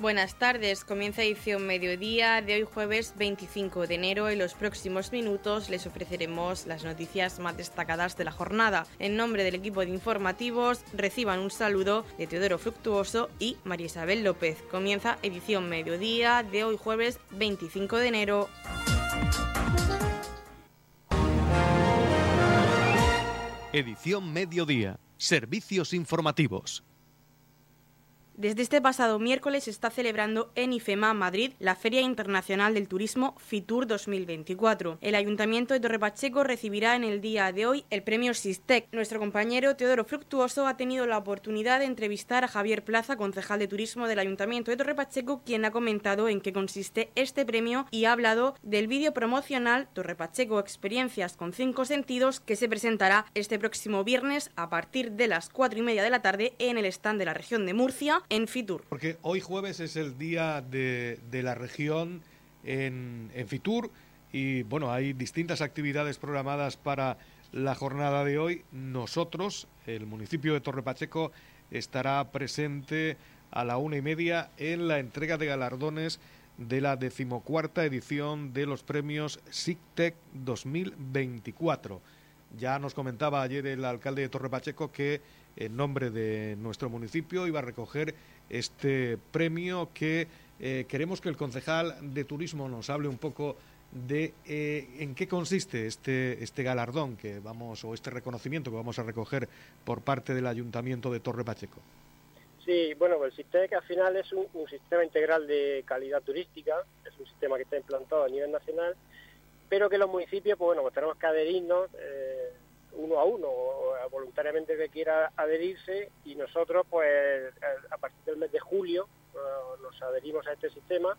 Buenas tardes, comienza edición mediodía de hoy jueves 25 de enero. En los próximos minutos les ofreceremos las noticias más destacadas de la jornada. En nombre del equipo de informativos, reciban un saludo de Teodoro Fructuoso y María Isabel López. Comienza edición mediodía de hoy jueves 25 de enero. Edición mediodía. Servicios informativos. Desde este pasado miércoles se está celebrando en IFEMA, Madrid, la Feria Internacional del Turismo FITUR 2024. El Ayuntamiento de Torrepacheco recibirá en el día de hoy el premio SISTEC. Nuestro compañero Teodoro Fructuoso ha tenido la oportunidad de entrevistar a Javier Plaza, concejal de Turismo del Ayuntamiento de Torrepacheco, quien ha comentado en qué consiste este premio y ha hablado del vídeo promocional Torrepacheco Experiencias con cinco sentidos que se presentará este próximo viernes a partir de las cuatro y media de la tarde en el stand de la región de Murcia en Fitur. Porque hoy jueves es el día de, la región en, Fitur y bueno, hay distintas actividades programadas para la jornada de hoy. Nosotros, el municipio de Torre Pacheco, estará presente a la una y media en la entrega de galardones de la decimocuarta edición de los premios SICTEC 2024. Ya nos comentaba ayer el alcalde de Torre Pacheco que en nombre de nuestro municipio iba a recoger este premio que eh, queremos que el concejal de turismo nos hable un poco de eh, en qué consiste este, este galardón que vamos o este reconocimiento que vamos a recoger por parte del Ayuntamiento de Torre Pacheco. Sí, bueno, pues el que al final es un, sistema integral de calidad turística, es un sistema que está implantado a nivel nacional, pero que los municipios, pues bueno, pues tenemos que adherirnos eh, uno a uno, voluntariamente que quiera adherirse y nosotros pues a partir del mes de julio eh, nos adherimos a este sistema.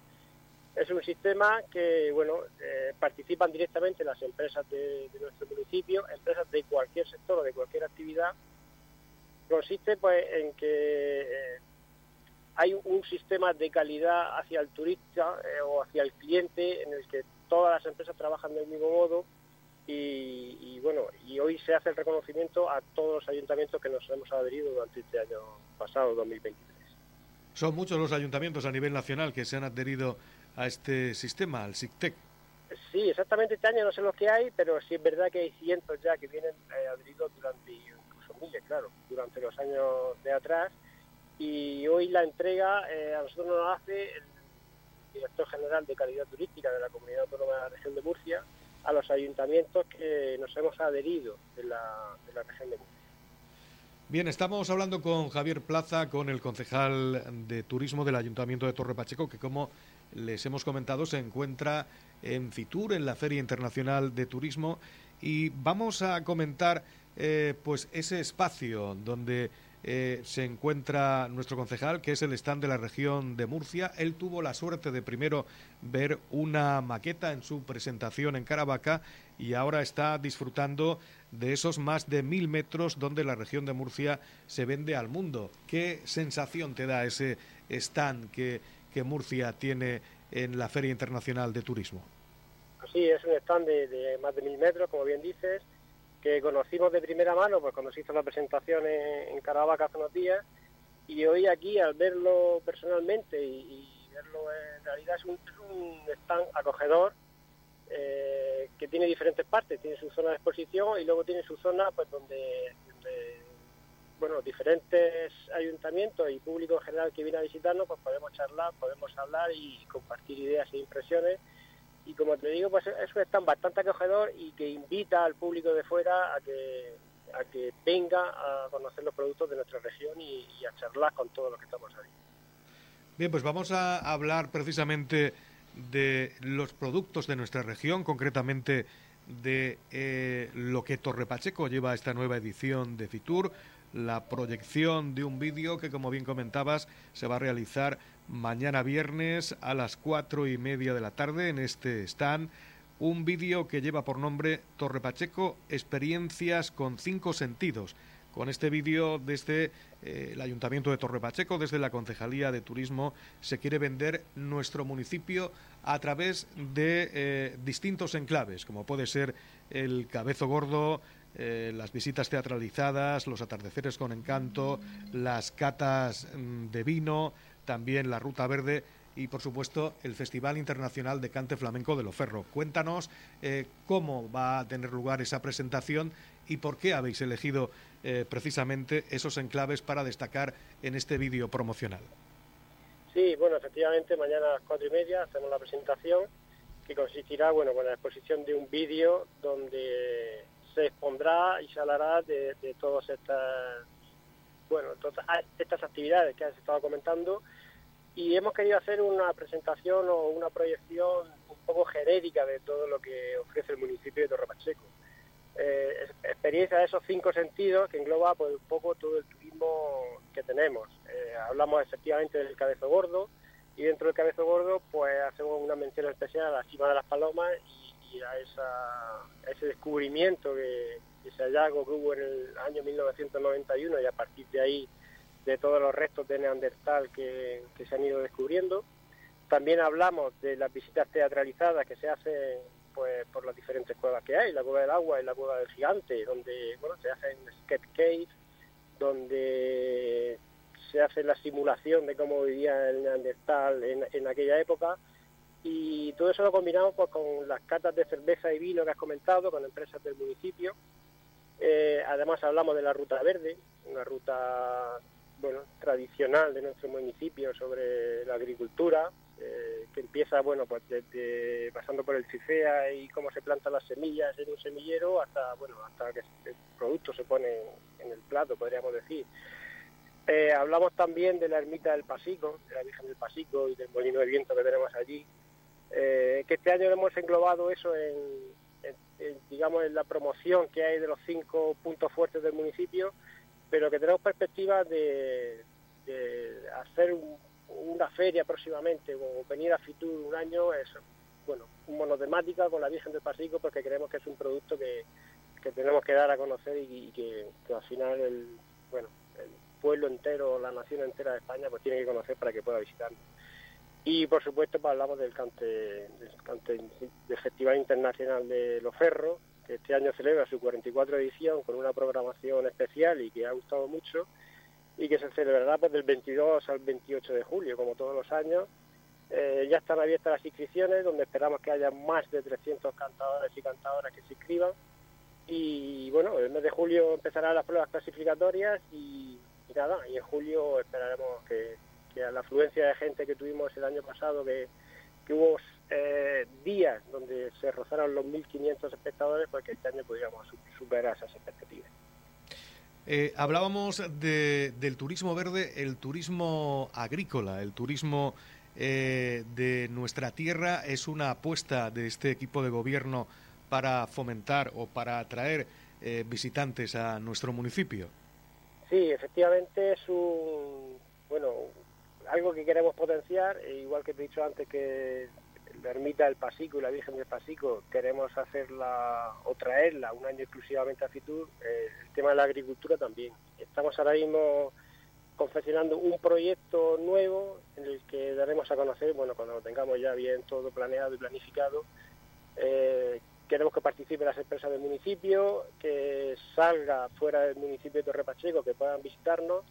Es un sistema que, bueno, eh, participan directamente las empresas de, nuestro municipio, empresas de cualquier sector o de cualquier actividad. Consiste pues en que eh, hay un sistema de calidad hacia el turista o hacia el cliente en el que todas las empresas trabajan del mismo modo y, bueno, y hoy se hace el reconocimiento a todos los ayuntamientos que nos hemos adherido durante este año pasado, 2023. Son muchos los ayuntamientos a nivel nacional que se han adherido a este sistema, al SICTEC. Sí, exactamente este año no sé los que hay, pero sí es verdad que hay cientos ya que vienen eh, adheridos durante, incluso miles, claro, durante los años de atrás. Y hoy la entrega eh, a nosotros nos hace el director general de calidad turística de la Comunidad Autónoma de la Región de Murcia, a los ayuntamientos que nos hemos adherido de la, región de Murcia. Bien, estamos hablando con Javier Plaza, con el concejal de turismo del Ayuntamiento de Torre Pacheco, que como les hemos comentado se encuentra en Fitur, en la Feria Internacional de Turismo, y vamos a comentar eh, pues ese espacio donde eh, se encuentra nuestro concejal, que es el stand de la región de Murcia. Él tuvo la suerte de primero ver una maqueta en su presentación en Caravaca y ahora está disfrutando de esos más de mil metros donde la región de Murcia se vende al mundo. ¿Qué sensación te da ese stand que, que Murcia tiene en la Feria Internacional de Turismo? Sí, es un stand de, de más de mil metros, como bien dices que conocimos de primera mano pues cuando se hizo la presentación en, Caravaca hace unos días y hoy aquí al verlo personalmente y, verlo en realidad es un, stand acogedor eh, que tiene diferentes partes, tiene su zona de exposición y luego tiene su zona pues donde, donde bueno diferentes ayuntamientos y público en general que viene a visitarnos pues podemos charlar, podemos hablar y compartir ideas e impresiones y como te digo, pues es tan bastante acogedor y que invita al público de fuera a que a que venga a conocer los productos de nuestra región y, a charlar con todos los que estamos ahí. Bien, pues vamos a hablar precisamente de los productos de nuestra región, concretamente de eh, lo que Torre Pacheco lleva a esta nueva edición de Fitur, la proyección de un vídeo que, como bien comentabas, se va a realizar mañana viernes a las cuatro y media de la tarde en este stand. Un vídeo que lleva por nombre Torre Pacheco, experiencias con cinco sentidos. Con este vídeo desde eh, el Ayuntamiento de Torre Pacheco, desde la Concejalía de Turismo, se quiere vender nuestro municipio a través de eh, distintos enclaves, como puede ser el Cabezo Gordo, eh, las visitas teatralizadas, los atardeceres con encanto, las catas mm, de vino, también la Ruta Verde y por supuesto el Festival Internacional de Cante Flamenco de Loferro. Cuéntanos eh, cómo va a tener lugar esa presentación y por qué habéis elegido eh, precisamente esos enclaves para destacar en este vídeo promocional. Sí, bueno, efectivamente mañana a las cuatro y media hacemos la presentación que consistirá bueno con la exposición de un vídeo donde se expondrá y se hablará de, de todas estas bueno todas estas actividades que has estado comentando y hemos querido hacer una presentación o una proyección un poco genérica de todo lo que ofrece el municipio de Torre Pacheco. Eh, experiencia de esos cinco sentidos que engloba pues, un poco todo el turismo que tenemos. Eh, hablamos efectivamente del Cabezo Gordo y dentro del Cabezo Gordo pues hacemos una mención especial a la cima de las palomas y, a, ese descubrimiento que, ese hallazgo que hubo en el año 1991 y a partir de ahí de todos los restos de Neandertal que, se han ido descubriendo. También hablamos de las visitas teatralizadas que se hacen pues, por las diferentes cuevas que hay, la cueva del agua y la cueva del gigante, donde bueno, se hacen sketch cave, donde se hace la simulación de cómo vivía el Neandertal en, aquella época. Y todo eso lo combinamos pues, con las catas de cerveza y vino que has comentado, con empresas del municipio. Eh, además hablamos de la ruta verde, una ruta bueno, tradicional de nuestro municipio sobre la agricultura, eh, que empieza, bueno, pues desde, pasando por el CIFEA y cómo se plantan las semillas en un semillero hasta, bueno, hasta que el producto se pone en el plato, podríamos decir. Eh, hablamos también de la ermita del Pasico, de la Virgen del Pasico y del molino de viento que tenemos allí, eh, que este año hemos englobado eso en, digamos, en la promoción que hay de los cinco puntos fuertes del municipio pero que tenemos perspectivas de, hacer una feria próximamente o venir a Fitur un año, es bueno, monotemática con la Virgen del Pasico porque creemos que es un producto que, tenemos que dar a conocer y, que, al final el, bueno, el pueblo entero, la nación entera de España pues tiene que conocer para que pueda visitarnos. Y por supuesto pues, hablamos del cante, del cante del Festival Internacional de los Ferros, que este año celebra su 44 edición con una programación especial y que ha gustado mucho y que se celebrará pues, del 22 al 28 de julio, como todos los años. Eh, ya están abiertas las inscripciones, donde esperamos que haya más de 300 cantadores y cantadoras que se inscriban. Y bueno, el mes de julio empezarán las pruebas clasificatorias y, nada, y en julio esperaremos que, que a la afluencia de gente que tuvimos el año pasado, que, que hubo eh, días donde se rozaron los 1.500 espectadores, pues que este año podríamos superar esas expectativas. Eh, hablábamos de, del turismo verde, el turismo agrícola, el turismo eh, de nuestra tierra es una apuesta de este equipo de gobierno para fomentar o para atraer visitantes a nuestro municipio. Sí, efectivamente es un bueno algo que queremos potenciar, e igual que te he dicho antes que la ermita del Pasico y la Virgen del Pasico queremos hacerla o traerla un año exclusivamente a Fitur, eh, el tema de la agricultura también. Estamos ahora mismo confeccionando un proyecto nuevo en el que daremos a conocer, bueno, cuando lo tengamos ya bien todo planeado y planificado, eh, queremos que participen las empresas del municipio, que salga fuera del municipio de Torre Pacheco, que puedan visitarnos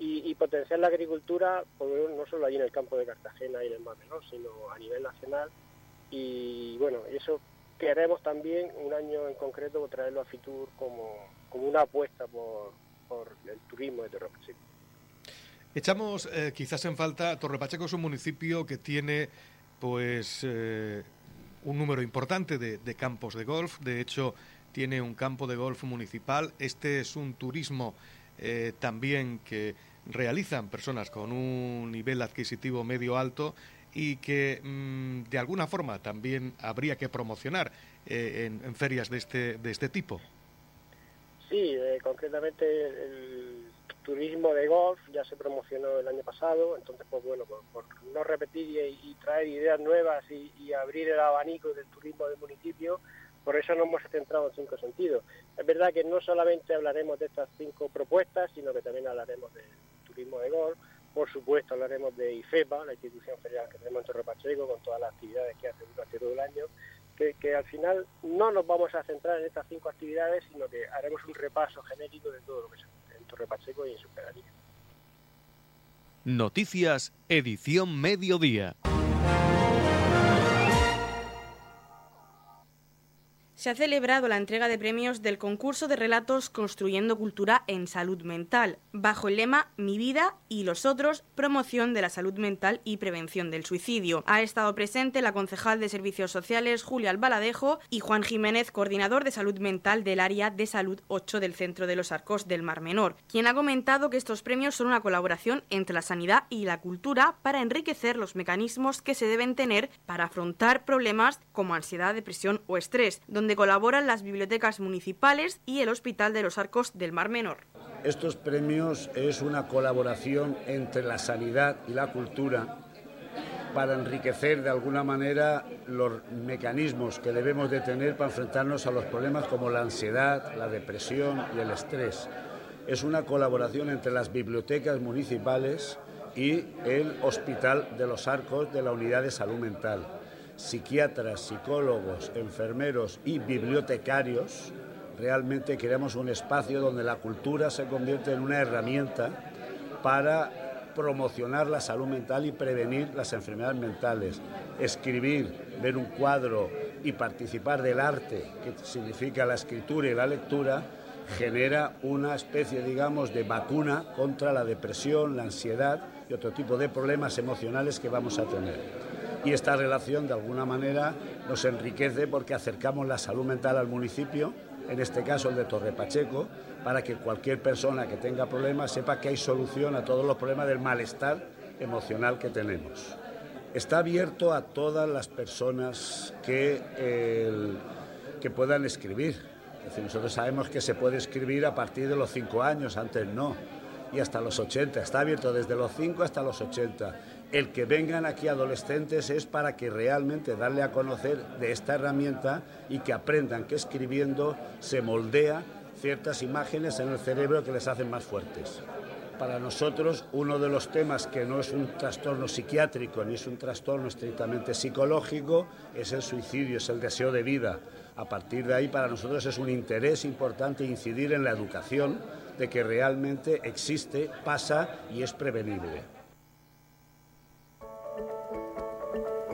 y, potenciar la agricultura, no solo allí en el campo de Cartagena y en el Mar Menor, sino a nivel nacional. Y bueno, eso queremos también un año en concreto traerlo a Fitur como, como una apuesta por, por el turismo de Torre Pacheco. Echamos eh, quizás en falta, Torre Pacheco es un municipio que tiene pues eh, un número importante de, de, campos de golf, de hecho tiene un campo de golf municipal, este es un turismo eh, también que realizan personas con un nivel adquisitivo medio alto y que mm, de alguna forma también habría que promocionar eh, en, ferias de este, de este tipo. Sí, eh, concretamente el turismo de golf ya se promocionó el año pasado, entonces pues bueno, por, no repetir y, traer ideas nuevas y, y, abrir el abanico del turismo del municipio, por eso nos hemos centrado en cinco sentidos. Es verdad que no solamente hablaremos de estas cinco propuestas, sino que también hablaremos del turismo de golf, por supuesto hablaremos de IFEPA, la institución ferial que tenemos en Torre Pacheco, con todas las actividades que hace durante todo el año, que, al final no nos vamos a centrar en estas cinco actividades, sino que haremos un repaso genérico de todo lo que se hace en Torre Pacheco y en su pedanía. Noticias, edición mediodía. Se ha celebrado la entrega de premios del concurso de relatos Construyendo Cultura en Salud Mental, bajo el lema Mi vida y los otros, promoción de la salud mental y prevención del suicidio. Ha estado presente la concejal de Servicios Sociales Julia Albaladejo y Juan Jiménez, coordinador de salud mental del área de salud 8 del Centro de los Arcos del Mar Menor, quien ha comentado que estos premios son una colaboración entre la sanidad y la cultura para enriquecer los mecanismos que se deben tener para afrontar problemas como ansiedad, depresión o estrés, donde donde colaboran las bibliotecas municipales y el Hospital de los Arcos del Mar Menor. Estos premios es una colaboración entre la sanidad y la cultura para enriquecer de alguna manera los mecanismos que debemos de tener para enfrentarnos a los problemas como la ansiedad, la depresión y el estrés. Es una colaboración entre las bibliotecas municipales y el Hospital de los Arcos de la Unidad de Salud Mental psiquiatras, psicólogos, enfermeros y bibliotecarios, realmente queremos un espacio donde la cultura se convierte en una herramienta para promocionar la salud mental y prevenir las enfermedades mentales. Escribir, ver un cuadro y participar del arte, que significa la escritura y la lectura, genera una especie, digamos, de vacuna contra la depresión, la ansiedad y otro tipo de problemas emocionales que vamos a tener y esta relación de alguna manera nos enriquece porque acercamos la salud mental al municipio, en este caso el de Torre Pacheco, para que cualquier persona que tenga problemas sepa que hay solución a todos los problemas del malestar emocional que tenemos. Está abierto a todas las personas que, que puedan escribir. Nosotros sabemos que se puede escribir a partir de los cinco años, antes no, y hasta los 80. Está abierto desde los 5 hasta los 80 el que vengan aquí adolescentes es para que realmente darle a conocer de esta herramienta y que aprendan que escribiendo se moldea ciertas imágenes en el cerebro que les hacen más fuertes. Para nosotros, uno de los temas que no es un trastorno psiquiátrico ni es un trastorno estrictamente psicológico es el suicidio, es el deseo de vida. A partir de ahí, para nosotros es un interés importante incidir en la educación de que realmente existe, pasa y es prevenible.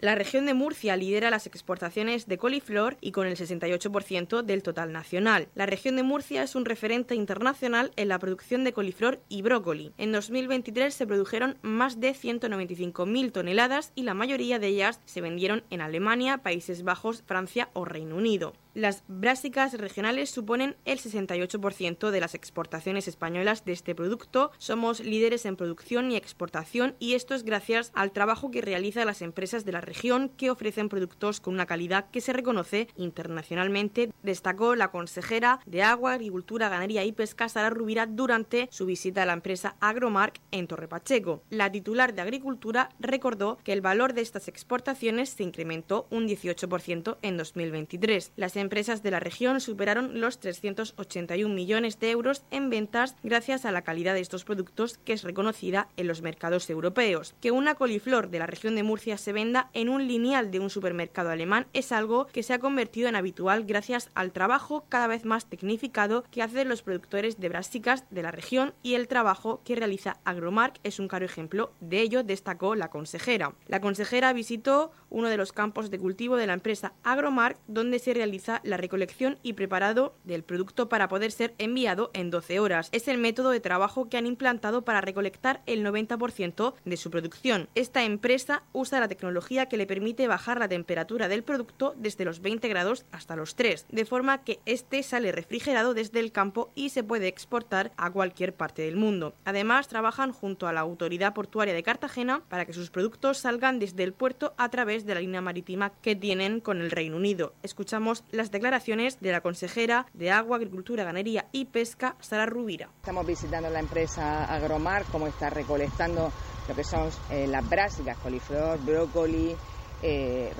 La región de Murcia lidera las exportaciones de coliflor y con el 68% del total nacional. La región de Murcia es un referente internacional en la producción de coliflor y brócoli. En 2023 se produjeron más de 195.000 toneladas y la mayoría de ellas se vendieron en Alemania, Países Bajos, Francia o Reino Unido. Las brásicas regionales suponen el 68% de las exportaciones españolas de este producto. Somos líderes en producción y exportación y esto es gracias al trabajo que realizan las empresas de la región que ofrecen productos con una calidad que se reconoce internacionalmente, destacó la consejera de Agua, Agricultura, Ganadería y Pesca, Sara Rubira, durante su visita a la empresa Agromark en Torre Pacheco. La titular de Agricultura recordó que el valor de estas exportaciones se incrementó un 18% en 2023 empresas de la región superaron los 381 millones de euros en ventas gracias a la calidad de estos productos que es reconocida en los mercados europeos. Que una coliflor de la región de Murcia se venda en un lineal de un supermercado alemán es algo que se ha convertido en habitual gracias al trabajo cada vez más tecnificado que hacen los productores de brásicas de la región y el trabajo que realiza Agromark es un claro ejemplo de ello, destacó la consejera. La consejera visitó uno de los campos de cultivo de la empresa Agromark donde se realiza la recolección y preparado del producto para poder ser enviado en 12 horas. Es el método de trabajo que han implantado para recolectar el 90% de su producción. Esta empresa usa la tecnología que le permite bajar la temperatura del producto desde los 20 grados hasta los 3, de forma que este sale refrigerado desde el campo y se puede exportar a cualquier parte del mundo. Además, trabajan junto a la Autoridad Portuaria de Cartagena para que sus productos salgan desde el puerto a través de la línea marítima que tienen con el Reino Unido. Escuchamos la las declaraciones de la consejera de Agua, Agricultura, Ganadería y Pesca, Sara Rubira. Estamos visitando la empresa Agromar, cómo está recolectando lo que son eh, las brásicas, coliflor, brócoli, eh,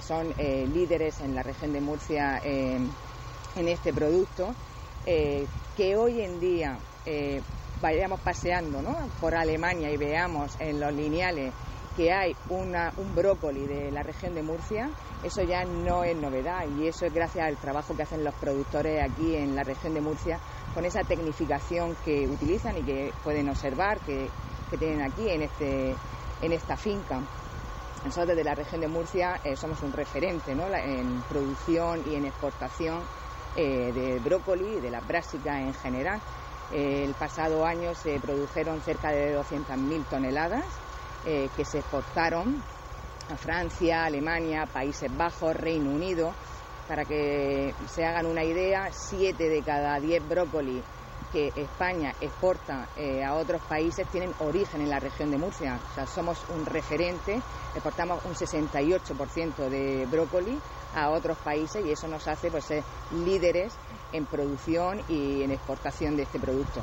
son eh, líderes en la región de Murcia en este producto, que hoy en día vayamos paseando por Alemania y veamos en los lineales que hay una, un brócoli de la región de Murcia, eso ya no es novedad y eso es gracias al trabajo que hacen los productores aquí en la región de Murcia con esa tecnificación que utilizan y que pueden observar que, tienen aquí en, este, en esta finca. Nosotros desde la región de Murcia eh, somos un referente en producción y en exportación eh, de brócoli y de la brásica en general. El pasado año se produjeron cerca de 200.000 toneladas que se exportaron a Francia, Alemania, Países Bajos, Reino Unido para que se hagan una idea, 7 de cada 10 brócoli que España exporta eh, a otros países tienen origen en la región de Murcia. O sea, somos un referente, exportamos un 68% de brócoli a otros países y eso nos hace pues, ser líderes en producción y en exportación de este producto.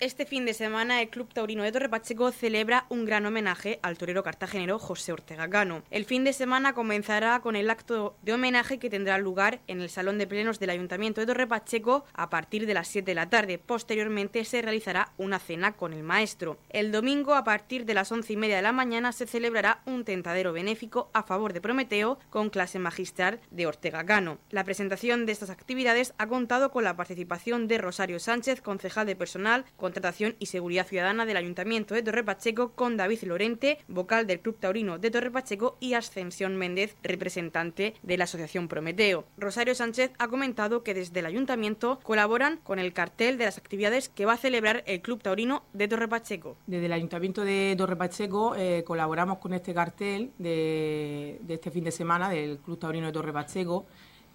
Este fin de semana el Club Taurino de Torre Pacheco celebra un gran homenaje al torero cartagenero José Ortega Cano. El fin de semana comenzará con el acto de homenaje que tendrá lugar en el Salón de Plenos del Ayuntamiento de Torre Pacheco a partir de las 7 de la tarde. Posteriormente se realizará una cena con el maestro. El domingo a partir de las 11 y media de la mañana se celebrará un tentadero benéfico a favor de Prometeo con clase magistral de Ortega Cano. La presentación de estas actividades ha contado con la participación de Rosario Sánchez, concejal de personal, Contratación y Seguridad Ciudadana del Ayuntamiento de Torre Pacheco con David Lorente, vocal del Club Taurino de Torre Pacheco y Ascensión Méndez, representante de la Asociación Prometeo. Rosario Sánchez ha comentado que desde el Ayuntamiento colaboran con el cartel de las actividades que va a celebrar el Club Taurino de Torre Pacheco. Desde el Ayuntamiento de Torre Pacheco eh, colaboramos con este cartel de, de este fin de semana del Club Taurino de Torre Pacheco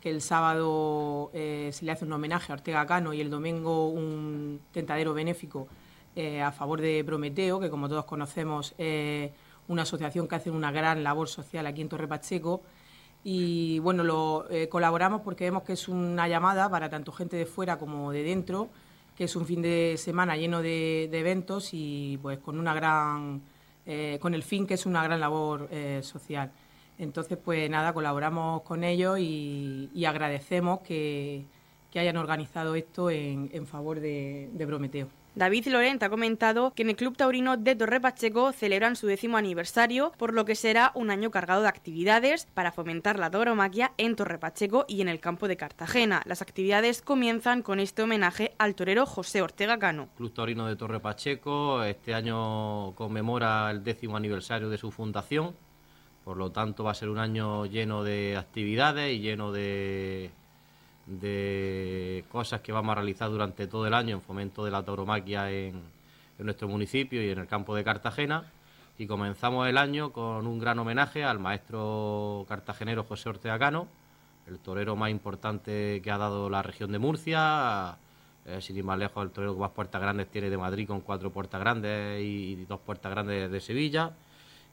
que el sábado eh, se le hace un homenaje a Ortega Cano y el domingo un tentadero benéfico eh, a favor de Prometeo, que como todos conocemos es una asociación que hace una gran labor social aquí en Torre Pacheco. Y bueno, lo eh, colaboramos porque vemos que es una llamada para tanto gente de fuera como de dentro, que es un fin de semana lleno de, de eventos y pues con una gran, con el fin que es una gran labor social. Entonces, pues nada, colaboramos con ellos y, agradecemos que, hayan organizado esto en, favor de, Prometeo. David Lorent ha comentado que en el Club Taurino de Torre Pacheco celebran su décimo aniversario, por lo que será un año cargado de actividades para fomentar la tauromaquia en Torre Pacheco y en el campo de Cartagena. Las actividades comienzan con este homenaje al torero José Ortega Cano. Club Taurino de Torre Pacheco este año conmemora el décimo aniversario de su fundación por lo tanto, va a ser un año lleno de actividades y lleno de, cosas que vamos a realizar durante todo el año en fomento de la tauromaquia en, en nuestro municipio y en el campo de Cartagena. Y comenzamos el año con un gran homenaje al maestro cartagenero José Ortega Cano, el torero más importante que ha dado la región de Murcia, eh, sin ir más lejos, el torero que más puertas grandes tiene de Madrid, con cuatro puertas grandes y dos puertas grandes de Sevilla.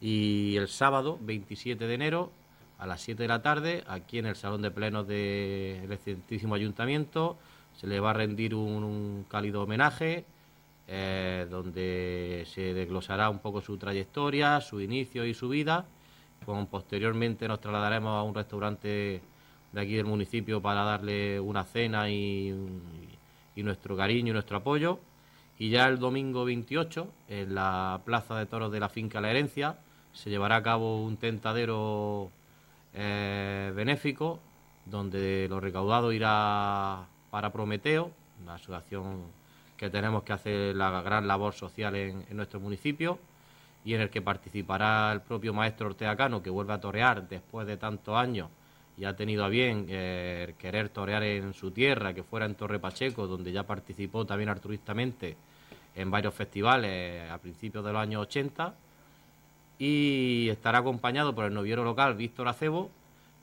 Y el sábado 27 de enero a las 7 de la tarde, aquí en el Salón de Plenos del excelentísimo Ayuntamiento, se le va a rendir un, cálido homenaje eh, donde se desglosará un poco su trayectoria, su inicio y su vida. Con, posteriormente nos trasladaremos a un restaurante de aquí del municipio para darle una cena y, y nuestro cariño y nuestro apoyo. Y ya el domingo 28, en la Plaza de Toros de la Finca La Herencia, se llevará a cabo un tentadero eh, benéfico donde lo recaudado irá para Prometeo, una asociación que tenemos que hacer la gran labor social en, nuestro municipio y en el que participará el propio maestro Ortega Cano, que vuelve a torear después de tantos años y ha tenido a bien eh, querer torear en su tierra, que fuera en Torre Pacheco, donde ya participó también altruistamente en varios festivales a principios de los años 80 y estará acompañado por el noviero local Víctor Acebo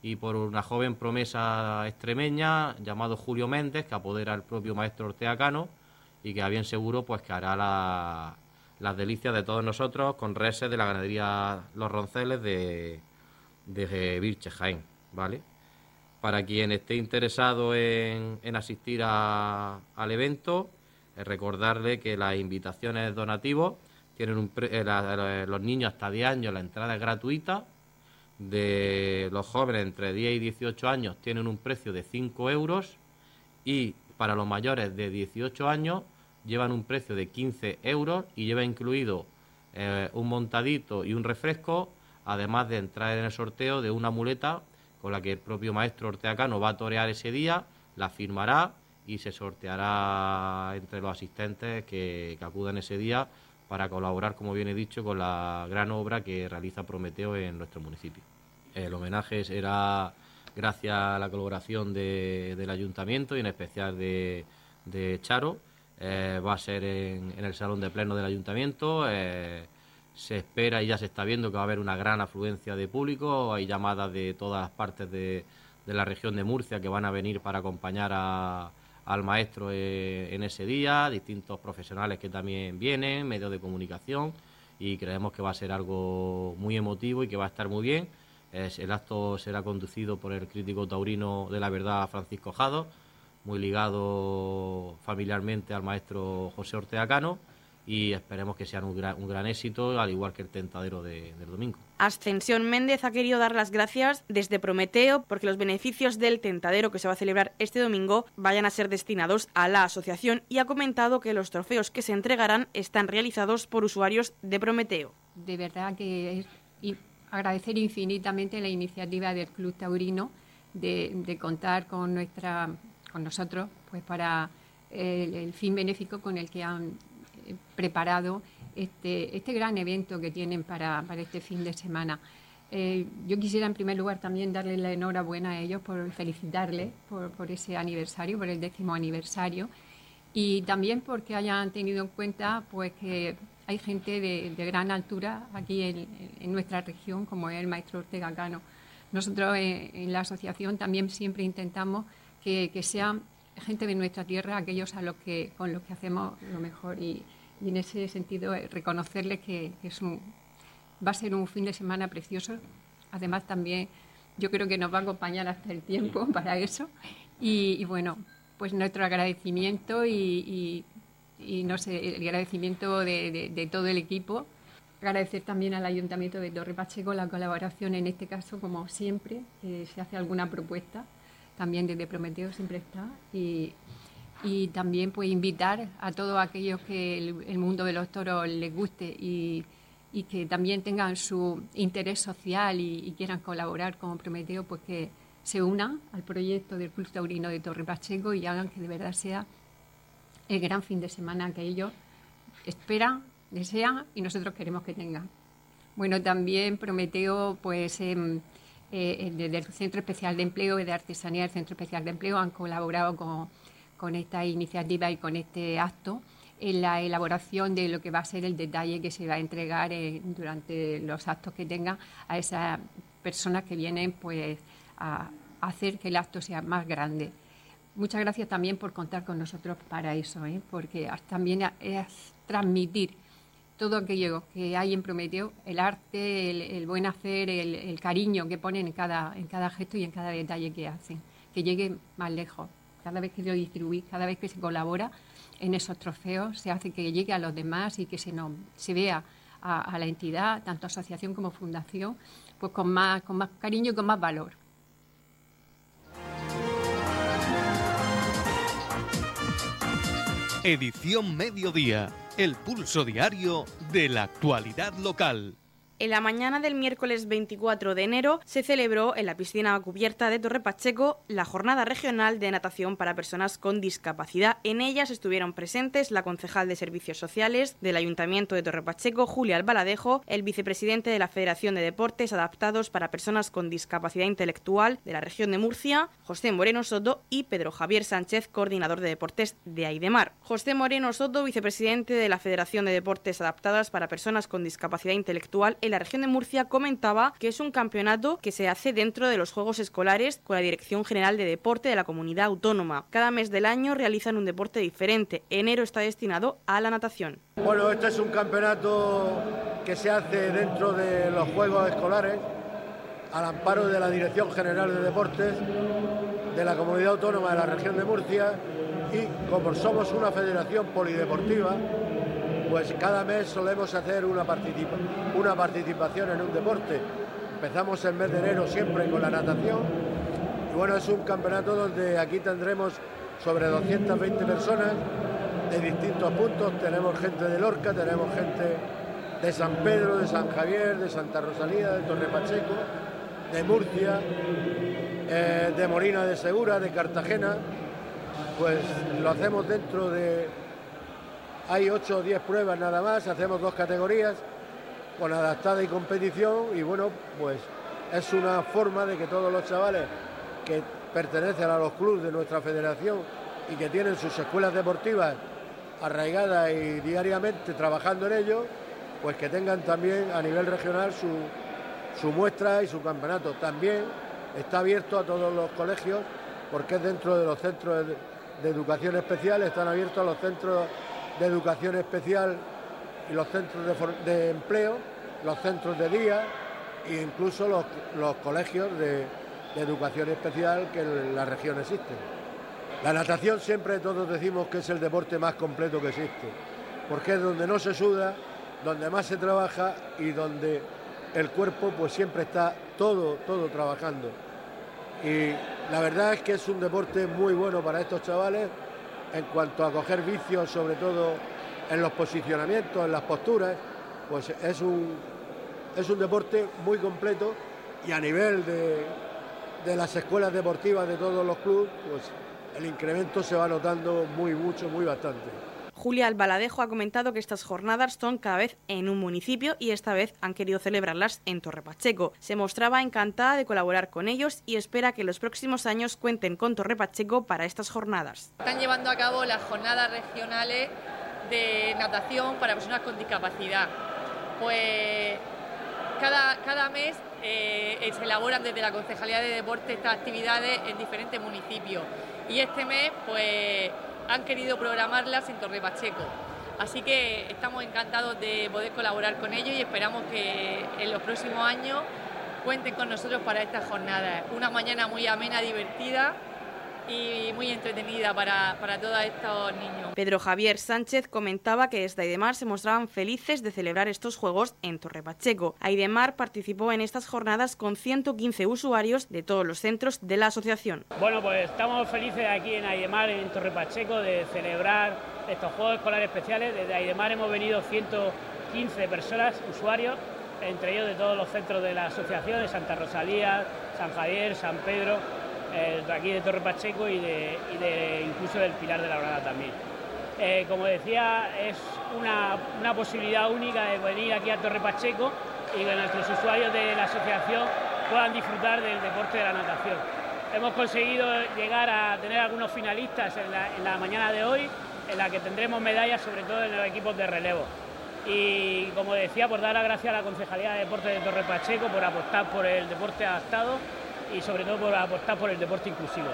y por una joven promesa extremeña llamado Julio Méndez que apodera el propio maestro Ortega Cano y que a bien seguro pues que hará las delicias de todos nosotros con reses de la ganadería Los Ronceles de, de Virche Jaén, ¿vale? Para quien esté interesado en, asistir al evento, recordarle que las invitaciones donativos tienen un eh, los niños hasta 10 años la entrada es gratuita, de los jóvenes entre 10 y 18 años tienen un precio de 5 euros y para los mayores de 18 años llevan un precio de 15 euros y lleva incluido eh, un montadito y un refresco, además de entrar en el sorteo de una muleta con la que el propio maestro Orteacano va a torear ese día, la firmará y se sorteará entre los asistentes que, que acudan ese día para colaborar, como bien he dicho, con la gran obra que realiza Prometeo en nuestro municipio. El homenaje será gracias a la colaboración del ayuntamiento y en especial de, Charo. Eh, va a ser en, el salón de pleno del ayuntamiento. Eh, se espera y ya se está viendo que va a haber una gran afluencia de público. Hay llamadas de todas las partes de la región de Murcia que van a venir para acompañar a, al maestro eh, en ese día, distintos profesionales que también vienen, medios de comunicación y creemos que va a ser algo muy emotivo y que va a estar muy bien. el acto será conducido por el crítico taurino de la verdad Francisco Jado, muy ligado familiarmente al maestro José Ortega Cano y esperemos que sea un gran, éxito, al igual que el tentadero del domingo. Ascensión Méndez ha querido dar las gracias desde Prometeo porque los beneficios del tentadero que se va a celebrar este domingo vayan a ser destinados a la asociación y ha comentado que los trofeos que se entregarán están realizados por usuarios de Prometeo. De verdad que es agradecer infinitamente la iniciativa del Club Taurino de, contar con nuestra con nosotros pues para el fin benéfico con el que han preparado este, este gran evento que tienen para, este fin de semana. Eh, yo quisiera en primer lugar también darle la enhorabuena a ellos por felicitarles por, ese aniversario, por el décimo aniversario y también porque hayan tenido en cuenta pues que hay gente de, gran altura aquí en, nuestra región como es el maestro Ortega Cano. Nosotros eh, en, la asociación también siempre intentamos que, sean gente de nuestra tierra aquellos a los que, con los que hacemos lo mejor y, y en ese sentido eh, reconocerle que, es un, va a ser un fin de semana precioso. Además también yo creo que nos va a acompañar hasta el tiempo para eso. Y, bueno, pues nuestro agradecimiento y, no sé, el agradecimiento de, todo el equipo. Agradecer también al Ayuntamiento de Torre Pacheco la colaboración en este caso, como siempre, que se hace alguna propuesta, también desde Prometeo siempre está. Y, y también pues invitar a todos aquellos que el, mundo de los toros les guste y, que también tengan su interés social y, quieran colaborar con Prometeo, pues que se unan al proyecto del Club Taurino de Torre Pacheco y hagan que de verdad sea el gran fin de semana que ellos esperan, desean y nosotros queremos que tengan. Bueno, también Prometeo, pues em, eh, desde el Centro Especial de Empleo y de Artesanía del Centro Especial de Empleo han colaborado con con esta iniciativa y con este acto en la elaboración de lo que va a ser el detalle que se va a entregar eh, durante los actos que tenga a esas personas que vienen pues a, hacer que el acto sea más grande. Muchas gracias también por contar con nosotros para eso, ¿eh? porque también es transmitir todo aquello que hay en Prometeo, el arte, el, buen hacer, el, el, cariño que ponen en cada, en cada gesto y en cada detalle que hacen, que llegue más lejos cada vez que lo distribuís, cada vez que se colabora en esos trofeos, se hace que llegue a los demás y que se, no, se vea a, la entidad, tanto asociación como fundación, pues con más, con más cariño y con más valor. Edición Mediodía, el pulso diario de la actualidad local. En la mañana del miércoles 24 de enero se celebró en la piscina cubierta de Torre Pacheco la jornada regional de natación para personas con discapacidad. En ellas estuvieron presentes la concejal de Servicios Sociales del Ayuntamiento de Torre Pacheco, Julia Albaladejo, el vicepresidente de la Federación de Deportes Adaptados para Personas con Discapacidad Intelectual de la región de Murcia, José Moreno Soto y Pedro Javier Sánchez, coordinador de deportes de Aidemar. José Moreno Soto, vicepresidente de la Federación de Deportes Adaptadas para Personas con Discapacidad Intelectual la región de Murcia comentaba que es un campeonato que se hace dentro de los Juegos Escolares con la Dirección General de Deporte de la Comunidad Autónoma. Cada mes del año realizan un deporte diferente. Enero está destinado a la natación. Bueno, este es un campeonato que se hace dentro de los Juegos Escolares al amparo de la Dirección General de Deportes de la Comunidad Autónoma de la región de Murcia y como somos una federación polideportiva, pues cada mes solemos hacer una, participación en un deporte. Empezamos el mes de enero siempre con la natación y bueno, es un campeonato donde aquí tendremos sobre 220 personas de distintos puntos. Tenemos gente de Lorca, tenemos gente de San Pedro, de San Javier, de Santa Rosalía, de Torre Pacheco, de Murcia, eh, de Morina de Segura, de Cartagena. Pues lo hacemos dentro de hay 8 o 10 pruebas nada más, hacemos dos categorías con adaptada y competición y bueno, pues es una forma de que todos los chavales que pertenecen a los clubes de nuestra federación y que tienen sus escuelas deportivas arraigadas y diariamente trabajando en ello, pues que tengan también a nivel regional su, muestra y su campeonato. También está abierto a todos los colegios porque es dentro de los centros de educación especial, están abiertos a los centros de educación especial y los centros de, empleo, los centros de día e incluso los, colegios de, educación especial que en la región existen. La natación siempre todos decimos que es el deporte más completo que existe, porque es donde no se suda, donde más se trabaja y donde el cuerpo pues siempre está todo, todo trabajando. Y la verdad es que es un deporte muy bueno para estos chavales en cuanto a coger vicios, sobre todo en los posicionamientos, en las posturas, pues es un, es un deporte muy completo y a nivel de, de las escuelas deportivas de todos los clubes, pues el incremento se va notando muy mucho, muy bastante. Julia Albaladejo ha comentado que estas jornadas son cada vez en un municipio y esta vez han querido celebrarlas en Torre Pacheco. Se mostraba encantada de colaborar con ellos y espera que los próximos años cuenten con Torre Pacheco para estas jornadas. Están llevando a cabo las jornadas regionales de natación para personas con discapacidad. Pues cada, cada mes eh, se elaboran desde la Concejalía de Deporte estas actividades en diferentes municipios. Y este mes, pues han querido programarlas en Torre Pacheco. Así que estamos encantados de poder colaborar con ellos y esperamos que en los próximos años cuenten con nosotros para estas jornadas. Una mañana muy amena, divertida y muy entretenida para, para todos estos niños. Pedro Javier Sánchez comentaba que desde Aidemar se mostraban felices de celebrar estos juegos en Torre Pacheco. Aidemar participó en estas jornadas con 115 usuarios de todos los centros de la asociación. Bueno, pues estamos felices aquí en Aidemar, en Torre Pacheco, de celebrar estos Juegos Escolares Especiales. Desde Aidemar hemos venido 115 personas, usuarios, entre ellos de todos los centros de la asociación, de Santa Rosalía, San Javier, San Pedro eh, de aquí de Torre Pacheco y de, incluso del Pilar de la Brada también. Eh, como decía, es una, una, posibilidad única de venir aquí a Torre Pacheco y que nuestros usuarios de la asociación puedan disfrutar del deporte de la natación. Hemos conseguido llegar a tener algunos finalistas en la, en la mañana de hoy, en la que tendremos medallas sobre todo en los equipos de relevo. Y como decía, por dar las gracias a la Concejalía de Deportes de Torre Pacheco por apostar por el deporte adaptado y sobre todo por apostar por el deporte inclusivo.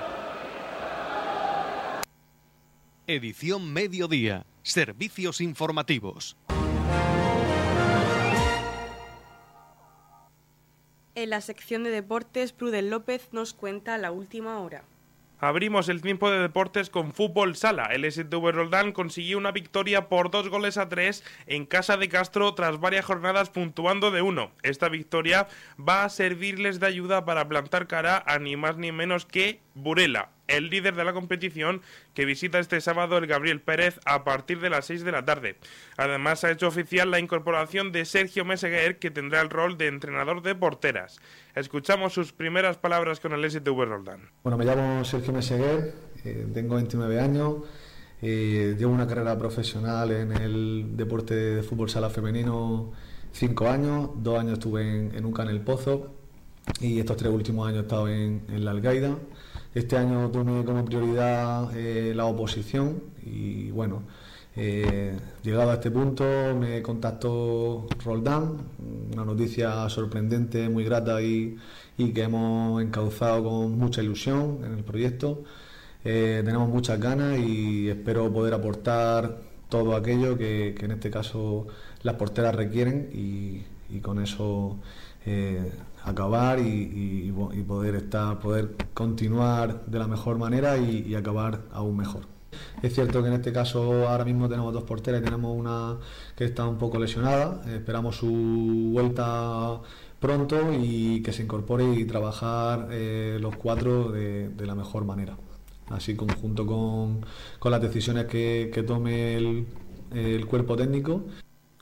Edición Mediodía. Servicios informativos. En la sección de deportes, Prudel López nos cuenta la última hora. Abrimos el tiempo de deportes con fútbol sala. El STV Roldán consiguió una victoria por dos goles a tres en casa de Castro tras varias jornadas puntuando de uno. Esta victoria va a servirles de ayuda para plantar cara a ni más ni menos que Burela. El líder de la competición que visita este sábado el Gabriel Pérez a partir de las 6 de la tarde. Además ha hecho oficial la incorporación de Sergio Meseguer que tendrá el rol de entrenador de porteras. Escuchamos sus primeras palabras con el STV Roldán. Bueno, me llamo Sergio Meseguer, eh, tengo 29 años. Eh, llevo una carrera profesional en el deporte de fútbol sala femenino cinco años, dos años estuve en, en UCA en el Pozo y estos tres últimos años he estado en, la Algaida. Este año tomé como prioridad eh, la oposición y bueno, eh, llegado a este punto me contactó Roldán, una noticia sorprendente, muy grata y, y que hemos encauzado con mucha ilusión en el proyecto. Eh, tenemos muchas ganas y espero poder aportar todo aquello que, en este caso las porteras requieren y, con eso acabar y, poder estar, poder continuar de la mejor manera y, acabar aún mejor. Es cierto que en este caso ahora mismo tenemos dos porteras y tenemos una que está un poco lesionada. Esperamos su vuelta pronto y que se incorpore y trabajar eh, los cuatro de la mejor manera así conjunto con, con las decisiones que, tome el cuerpo técnico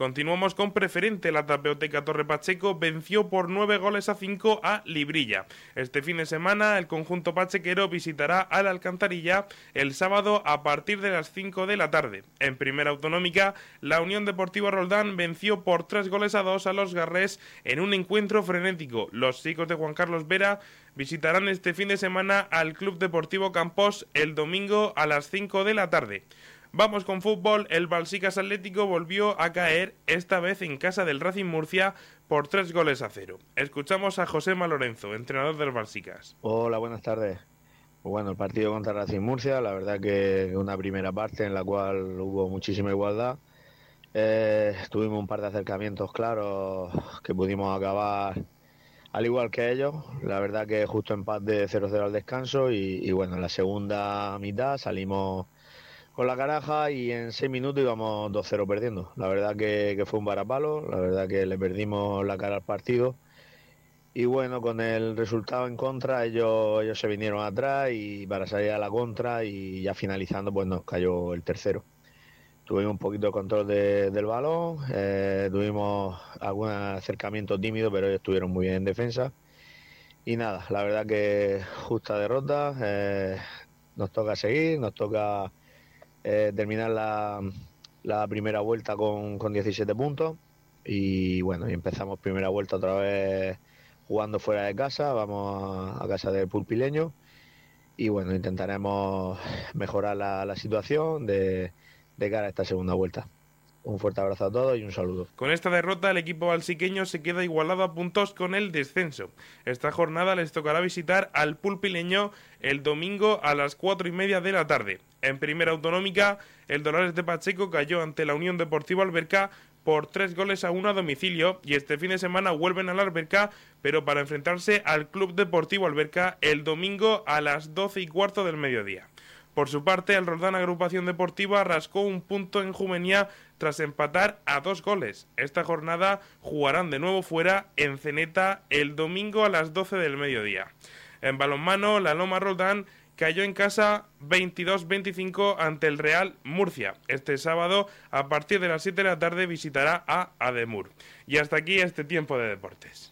Continuamos con preferente. La Tapeoteca Torre Pacheco venció por 9 goles a 5 a Librilla. Este fin de semana el conjunto pachequero visitará a la Alcantarilla el sábado a partir de las 5 de la tarde. En primera autonómica, la Unión Deportiva Roldán venció por 3 goles a 2 a los Garrés en un encuentro frenético. Los chicos de Juan Carlos Vera visitarán este fin de semana al Club Deportivo Campos el domingo a las 5 de la tarde. Vamos con fútbol. El Balsicas Atlético volvió a caer, esta vez en casa del Racing Murcia, por tres goles a cero. Escuchamos a José Lorenzo, entrenador del Balsicas. Hola, buenas tardes. Pues bueno, el partido contra Racing Murcia, la verdad que una primera parte en la cual hubo muchísima igualdad. Eh, tuvimos un par de acercamientos claros que pudimos acabar al igual que ellos. La verdad que justo empate de 0-0 al descanso y, y bueno, en la segunda mitad salimos con la caraja y en seis minutos íbamos 2-0 perdiendo. La verdad que, fue un varapalo, la verdad que le perdimos la cara al partido. Y bueno, con el resultado en contra, ellos, ellos se vinieron atrás y para salir a la contra y ya finalizando, pues nos cayó el tercero. Tuvimos un poquito de control del balón, eh, tuvimos algún acercamiento tímido, pero ellos estuvieron muy bien en defensa. Y nada, la verdad que justa derrota, eh, nos toca seguir, nos toca eh, terminar la, primera vuelta con, 17 puntos. Y bueno, y empezamos primera vuelta otra vez jugando fuera de casa, vamos a, casa del Pulpileño. Y bueno, intentaremos mejorar la, situación de, de cara a esta segunda vuelta. Un fuerte abrazo a todos y un saludo. Con esta derrota, el equipo balsiqueño se queda igualado a puntos con el descenso. Esta jornada les tocará visitar al Pulpileño el domingo a las cuatro y media de la tarde. En primera autonómica, el Dolores de Pacheco cayó ante la Unión Deportiva Alberca por tres goles a uno a domicilio y este fin de semana vuelven a la Alberca, pero para enfrentarse al Club Deportivo Alberca el domingo a las doce y cuarto del mediodía. Por su parte, el Roldán Agrupación Deportiva rascó un punto en Jumenía tras empatar a dos goles. Esta jornada jugarán de nuevo fuera en Ceneta el domingo a las 12 del mediodía. En balonmano, la Loma Roldán cayó en casa 22-25 ante el Real Murcia. Este sábado, a partir de las 7 de la tarde, visitará a Ademur. Y hasta aquí este tiempo de deportes.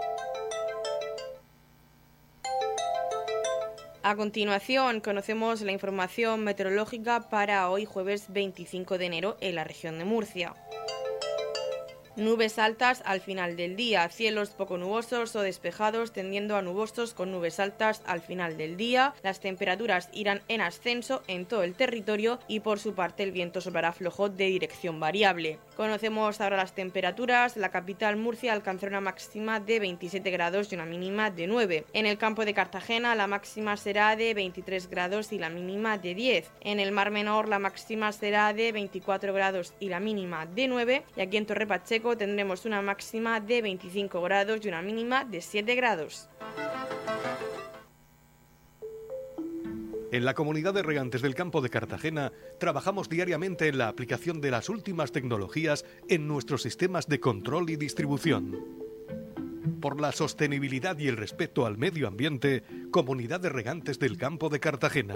A continuación, conocemos la información meteorológica para hoy jueves 25 de enero en la región de Murcia. Nubes altas al final del día, cielos poco nubosos o despejados tendiendo a nubosos con nubes altas al final del día. Las temperaturas irán en ascenso en todo el territorio y por su parte el viento soplará flojo de dirección variable. Conocemos ahora las temperaturas. La capital Murcia alcanzará una máxima de 27 grados y una mínima de 9. En el campo de Cartagena la máxima será de 23 grados y la mínima de 10. En el Mar Menor la máxima será de 24 grados y la mínima de 9. Y aquí en Torre Pacheco tendremos una máxima de 25 grados y una mínima de 7 grados. En la comunidad de regantes del campo de Cartagena trabajamos diariamente en la aplicación de las últimas tecnologías en nuestros sistemas de control y distribución. Por la sostenibilidad y el respeto al medio ambiente, Comunidad de Regantes del Campo de Cartagena.